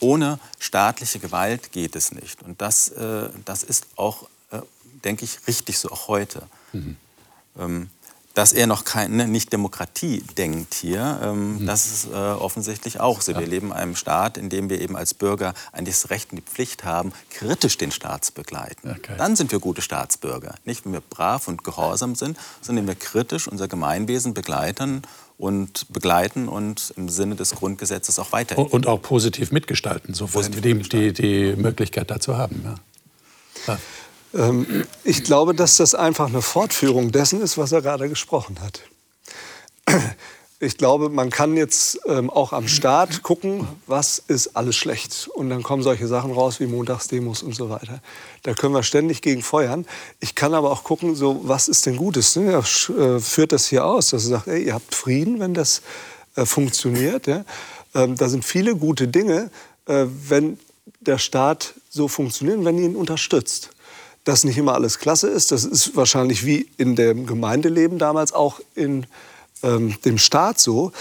Ohne staatliche Gewalt geht es nicht. Und das, äh, das ist auch, äh, denke ich, richtig so auch heute. Mhm. Ähm, dass er noch keine, ne, nicht Demokratie denkt hier, ähm, mhm. das ist äh, offensichtlich auch so. Ja. Wir leben in einem Staat, in dem wir eben als Bürger eigentlich das Recht und die Pflicht haben, kritisch den Staat zu begleiten. Okay. Dann sind wir gute Staatsbürger. Nicht, wenn wir brav und gehorsam sind, sondern wenn wir kritisch unser Gemeinwesen begleiten und begleiten und im Sinne des Grundgesetzes auch weiter. Und auch positiv mitgestalten, sofern wir die, die, die, Möglichkeit dazu haben. Ja. Ja. Ähm, ich glaube, dass das einfach eine Fortführung dessen ist, was er gerade gesprochen hat ich glaube, man kann jetzt ähm, auch am Start gucken, was ist alles schlecht. Und dann kommen solche Sachen raus wie Montagsdemos und so weiter. Da können wir ständig gegen feuern. Ich kann aber auch gucken, so, was ist denn Gutes? Ne? Er äh, führt das hier aus, dass er sagt, ey, ihr habt Frieden, wenn das äh, funktioniert. Ja? Ähm, da sind viele gute Dinge, äh, wenn der Staat so funktioniert, wenn ihn unterstützt dass nicht immer alles klasse ist. Das ist wahrscheinlich wie in dem Gemeindeleben damals auch in ähm, dem Staat so.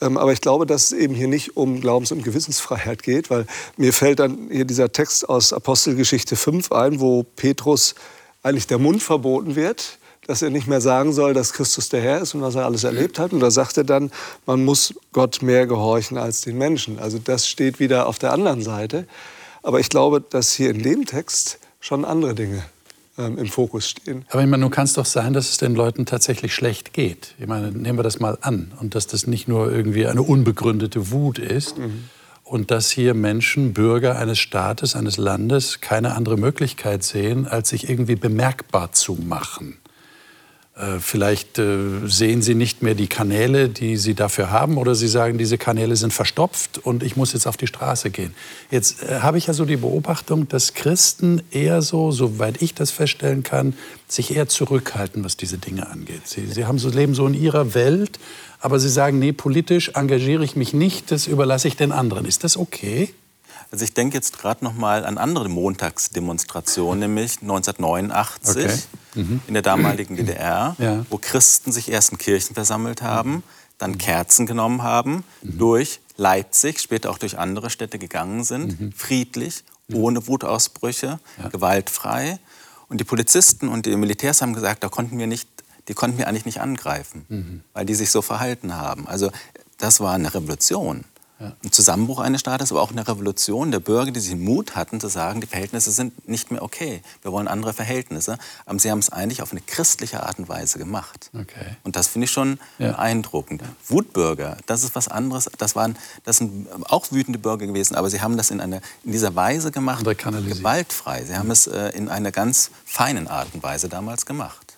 Ähm, aber ich glaube, dass es eben hier nicht um Glaubens- und Gewissensfreiheit geht, weil mir fällt dann hier dieser Text aus Apostelgeschichte 5 ein, wo Petrus eigentlich der Mund verboten wird, dass er nicht mehr sagen soll, dass Christus der Herr ist und was er alles erlebt hat. Und da sagt er dann, man muss Gott mehr gehorchen als den Menschen. Also das steht wieder auf der anderen Seite. Aber ich glaube, dass hier in dem Text schon andere Dinge ähm, im Fokus stehen. Aber ich meine, nun kann es doch sein, dass es den Leuten tatsächlich schlecht geht. Ich meine, nehmen wir das mal an. Und dass das nicht nur irgendwie eine unbegründete Wut ist. Mhm. Und dass hier Menschen, Bürger eines Staates, eines Landes keine andere Möglichkeit sehen, als sich irgendwie bemerkbar zu machen. Äh, vielleicht äh, sehen Sie nicht mehr die Kanäle, die Sie dafür haben, oder Sie sagen, diese Kanäle sind verstopft und ich muss jetzt auf die Straße gehen. Jetzt äh, habe ich ja so die Beobachtung, dass Christen eher so, soweit ich das feststellen kann, sich eher zurückhalten, was diese Dinge angeht. Sie, Sie haben so, leben so in Ihrer Welt, aber Sie sagen, nee, politisch engagiere ich mich nicht, das überlasse ich den anderen. Ist das okay? Also ich denke jetzt gerade noch mal an andere Montagsdemonstrationen, nämlich 1989 okay. mhm. in der damaligen DDR, ja. wo Christen sich erst in Kirchen versammelt haben, dann Kerzen genommen haben, mhm. durch Leipzig, später auch durch andere Städte gegangen sind, mhm. friedlich, ohne Wutausbrüche, ja. gewaltfrei. Und die Polizisten und die Militärs haben gesagt, da konnten wir nicht, die konnten wir eigentlich nicht angreifen, mhm. weil die sich so verhalten haben. Also das war eine Revolution. Ja. Ein Zusammenbruch eines Staates, aber auch eine Revolution der Bürger, die sich Mut hatten zu sagen, die Verhältnisse sind nicht mehr okay. Wir wollen andere Verhältnisse. Aber sie haben es eigentlich auf eine christliche Art und Weise gemacht. Okay. Und das finde ich schon ja. beeindruckend. Wutbürger, das ist was anderes. Das, waren, das sind auch wütende Bürger gewesen, aber sie haben das in, eine, in dieser Weise gemacht, gewaltfrei. Sie haben es äh, in einer ganz feinen Art und Weise damals gemacht.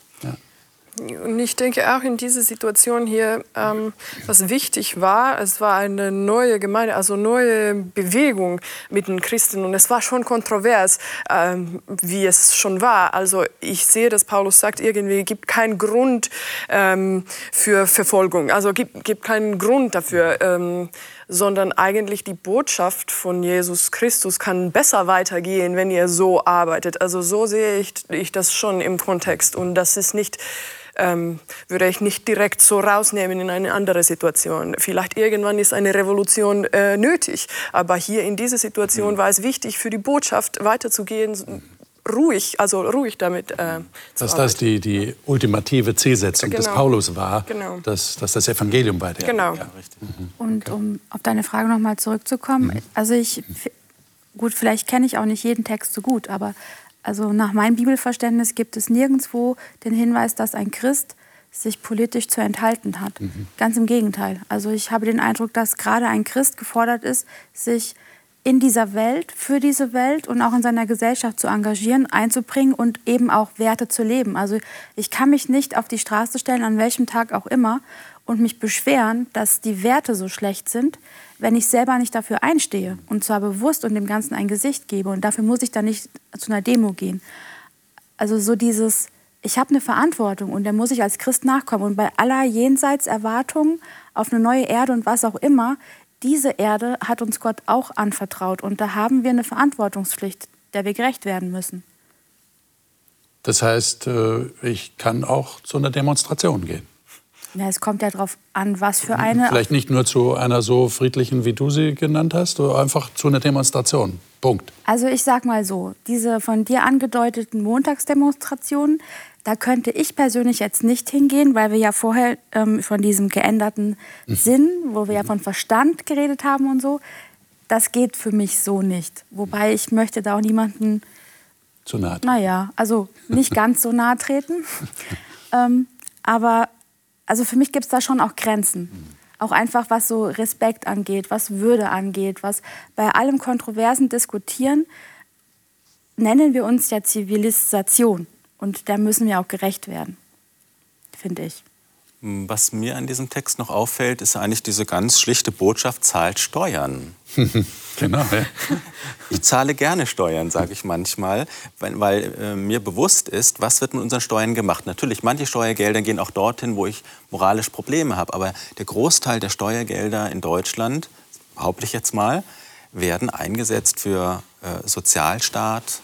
Und ich denke auch in dieser Situation hier, ähm, was wichtig war, es war eine neue Gemeinde, also neue Bewegung mit den Christen. Und es war schon kontrovers, ähm, wie es schon war. Also ich sehe, dass Paulus sagt, irgendwie gibt keinen Grund ähm, für Verfolgung. Also gibt, gibt keinen Grund dafür. Ähm, sondern eigentlich die Botschaft von Jesus Christus kann besser weitergehen, wenn ihr so arbeitet. Also so sehe ich, ich das schon im Kontext. Und das ist nicht ähm, würde ich nicht direkt so rausnehmen in eine andere Situation. Vielleicht irgendwann ist eine Revolution äh, nötig, aber hier in dieser Situation mhm. war es wichtig, für die Botschaft weiterzugehen, ruhig, also ruhig damit äh, Dass das die, die ultimative Zielsetzung genau. des Paulus war, genau. dass, dass das Evangelium weiter. Genau. Ja, mhm. Und um auf deine Frage nochmal zurückzukommen, mhm. also ich, gut, vielleicht kenne ich auch nicht jeden Text so gut, aber also nach meinem Bibelverständnis gibt es nirgendwo den Hinweis, dass ein Christ sich politisch zu enthalten hat. Mhm. Ganz im Gegenteil. Also ich habe den Eindruck, dass gerade ein Christ gefordert ist, sich in dieser Welt, für diese Welt und auch in seiner Gesellschaft zu engagieren, einzubringen und eben auch Werte zu leben. Also ich kann mich nicht auf die Straße stellen, an welchem Tag auch immer, und mich beschweren, dass die Werte so schlecht sind, wenn ich selber nicht dafür einstehe und zwar bewusst und dem Ganzen ein Gesicht gebe. Und dafür muss ich dann nicht zu einer Demo gehen. Also so dieses, ich habe eine Verantwortung und der muss ich als Christ nachkommen. Und bei aller Jenseitserwartung auf eine neue Erde und was auch immer, diese Erde hat uns Gott auch anvertraut. Und da haben wir eine Verantwortungspflicht, der wir gerecht werden müssen. Das heißt, äh, ich kann auch zu einer Demonstration gehen. Ja, es kommt ja darauf an, was für eine. Vielleicht nicht nur zu einer so friedlichen, wie du sie genannt hast, oder einfach zu einer Demonstration. Punkt. Also ich sag mal so, diese von dir angedeuteten Montagsdemonstrationen, da könnte ich persönlich jetzt nicht hingehen, weil wir ja vorher ähm, von diesem geänderten mhm. Sinn, wo wir ja von Verstand geredet haben und so, das geht für mich so nicht. Wobei ich möchte da auch niemanden zu nahe. Naja, also nicht ganz so nahe treten. <laughs> ähm, aber also für mich gibt es da schon auch Grenzen. Auch einfach, was so Respekt angeht, was Würde angeht, was bei allem kontroversen Diskutieren nennen wir uns ja Zivilisation. Und da müssen wir auch gerecht werden, finde ich. Was mir an diesem Text noch auffällt, ist eigentlich diese ganz schlichte Botschaft, zahlt Steuern. <laughs> genau. Ja. Ich zahle gerne Steuern, sage ich manchmal, weil, weil äh, mir bewusst ist, was wird mit unseren Steuern gemacht. Natürlich, manche Steuergelder gehen auch dorthin, wo ich moralisch Probleme habe. Aber der Großteil der Steuergelder in Deutschland, behaupte ich jetzt mal, werden eingesetzt für äh, Sozialstaat,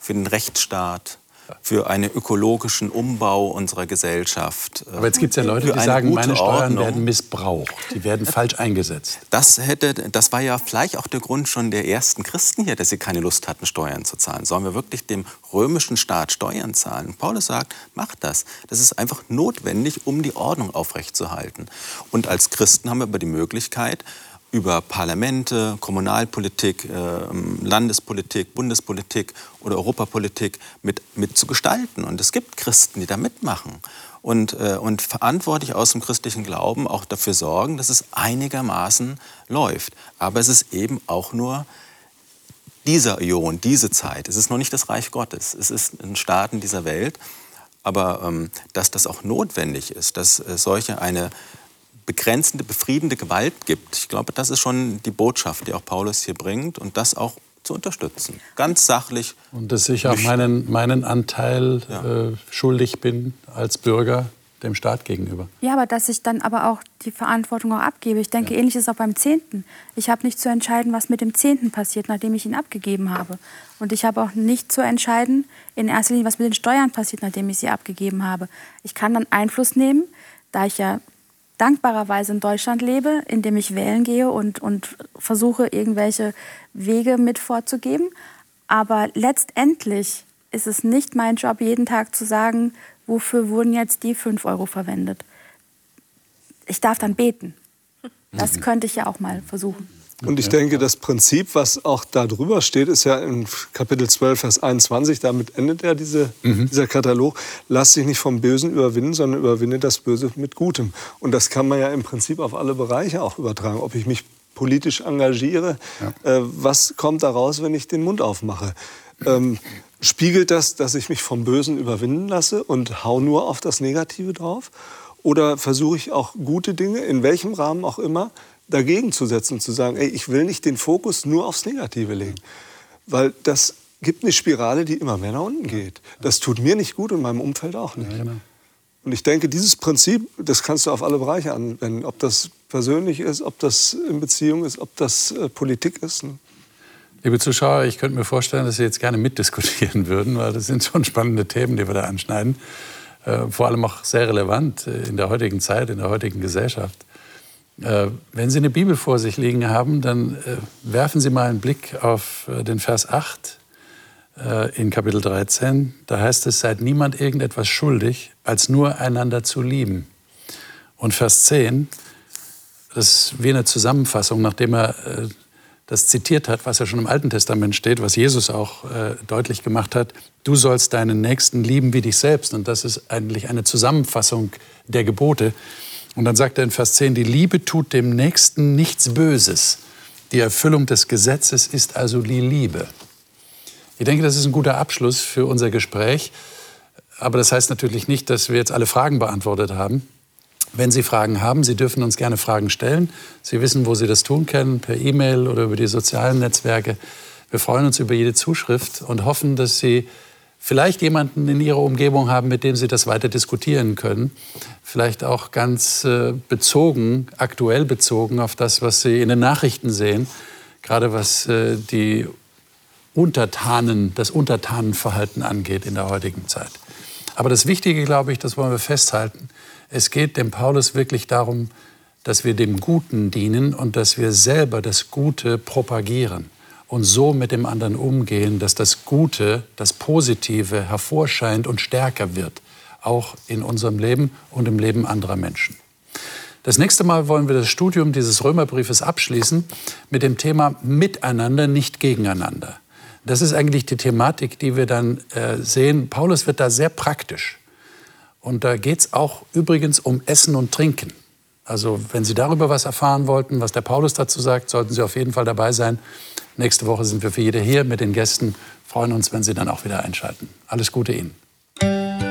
für den Rechtsstaat, für einen ökologischen Umbau unserer Gesellschaft. Aber jetzt gibt es ja Leute, die sagen, meine Steuern Ordnung. werden missbraucht, die werden falsch eingesetzt. Das, hätte, das war ja vielleicht auch der Grund schon der ersten Christen hier, dass sie keine Lust hatten, Steuern zu zahlen. Sollen wir wirklich dem römischen Staat Steuern zahlen? Paulus sagt, macht das. Das ist einfach notwendig, um die Ordnung aufrechtzuerhalten. Und als Christen haben wir aber die Möglichkeit, über Parlamente, Kommunalpolitik, äh, Landespolitik, Bundespolitik oder Europapolitik mit, mit zu gestalten. Und es gibt Christen, die da mitmachen und, äh, und verantwortlich aus dem christlichen Glauben auch dafür sorgen, dass es einigermaßen läuft. Aber es ist eben auch nur dieser Ion, diese Zeit. Es ist noch nicht das Reich Gottes. Es ist ein Staaten dieser Welt. aber ähm, dass das auch notwendig ist, dass es solche eine begrenzende, befriedende Gewalt gibt. Ich glaube, das ist schon die Botschaft, die auch Paulus hier bringt und das auch zu unterstützen. Ganz sachlich. Und dass ich auch meinen, meinen Anteil ja. äh, schuldig bin als Bürger dem Staat gegenüber. Ja, aber dass ich dann aber auch die Verantwortung auch abgebe. Ich denke, ja. ähnlich ist es auch beim Zehnten. Ich habe nicht zu entscheiden, was mit dem Zehnten passiert, nachdem ich ihn abgegeben habe. Und ich habe auch nicht zu entscheiden, in erster Linie, was mit den Steuern passiert, nachdem ich sie abgegeben habe. Ich kann dann Einfluss nehmen, da ich ja dankbarerweise in Deutschland lebe, indem ich wählen gehe und, und versuche, irgendwelche Wege mit vorzugeben. Aber letztendlich ist es nicht mein Job, jeden Tag zu sagen, wofür wurden jetzt die 5 Euro verwendet. Ich darf dann beten. Das mhm. könnte ich ja auch mal versuchen. Und ich denke, das Prinzip, was auch da drüber steht, ist ja in Kapitel 12, Vers 21, damit endet ja diese, mhm. dieser Katalog, lass dich nicht vom Bösen überwinden, sondern überwinde das Böse mit Gutem. Und das kann man ja im Prinzip auf alle Bereiche auch übertragen. Ob ich mich politisch engagiere, ja. äh, was kommt daraus, wenn ich den Mund aufmache? Ähm, spiegelt das, dass ich mich vom Bösen überwinden lasse und hau nur auf das Negative drauf? Oder versuche ich auch gute Dinge, in welchem Rahmen auch immer, dagegen zu setzen und zu sagen, ey, ich will nicht den Fokus nur aufs Negative legen. Weil das gibt eine Spirale, die immer mehr nach unten geht. Das tut mir nicht gut und meinem Umfeld auch nicht. Genau. Und ich denke, dieses Prinzip, das kannst du auf alle Bereiche anwenden. Ob das persönlich ist, ob das in Beziehung ist, ob das äh, Politik ist. Ne? Liebe Zuschauer, ich könnte mir vorstellen, dass Sie jetzt gerne mitdiskutieren <laughs> würden, weil das sind schon spannende Themen, die wir da anschneiden. Äh, vor allem auch sehr relevant äh, in der heutigen Zeit, in der heutigen Gesellschaft. Äh, wenn Sie eine Bibel vor sich liegen haben, dann äh, werfen Sie mal einen Blick auf äh, den Vers 8 äh, in Kapitel 13. Da heißt es, seid niemand irgendetwas schuldig, als nur einander zu lieben. Und Vers 10, das ist wie eine Zusammenfassung, nachdem er das zitiert hat, was ja schon im Alten Testament steht, was Jesus auch äh, deutlich gemacht hat. Du sollst deinen Nächsten lieben wie dich selbst. Und das ist eigentlich eine Zusammenfassung der Gebote. Und dann sagt er in Vers 10, die Liebe tut dem Nächsten nichts Böses. Die Erfüllung des Gesetzes ist also die Liebe. Ich denke, das ist ein guter Abschluss für unser Gespräch. Aber das heißt natürlich nicht, dass wir jetzt alle Fragen beantwortet haben. Wenn Sie Fragen haben, Sie dürfen uns gerne Fragen stellen. Sie wissen, wo Sie das tun können, per E-Mail oder über die sozialen Netzwerke. Wir freuen uns über jede Zuschrift und hoffen, dass Sie vielleicht jemanden in Ihrer Umgebung haben, mit dem Sie das weiter diskutieren können. Vielleicht auch ganz äh, bezogen, aktuell bezogen auf das, was Sie in den Nachrichten sehen, gerade was äh, die Untertanen, das Untertanenverhalten angeht in der heutigen Zeit. Aber das Wichtige, glaube ich, das wollen wir festhalten, es geht dem Paulus wirklich darum, dass wir dem Guten dienen und dass wir selber das Gute propagieren und so mit dem anderen umgehen, dass das Gute, das Positive hervorscheint und stärker wird, auch in unserem Leben und im Leben anderer Menschen. Das nächste Mal wollen wir das Studium dieses Römerbriefes abschließen mit dem Thema Miteinander, nicht gegeneinander. Das ist eigentlich die Thematik, die wir dann äh, sehen. Paulus wird da sehr praktisch. Und da geht es auch übrigens um Essen und Trinken. Also wenn Sie darüber was erfahren wollten, was der Paulus dazu sagt, sollten Sie auf jeden Fall dabei sein. Nächste Woche sind wir für jede hier mit den Gästen. Freuen uns, wenn Sie dann auch wieder einschalten. Alles Gute Ihnen.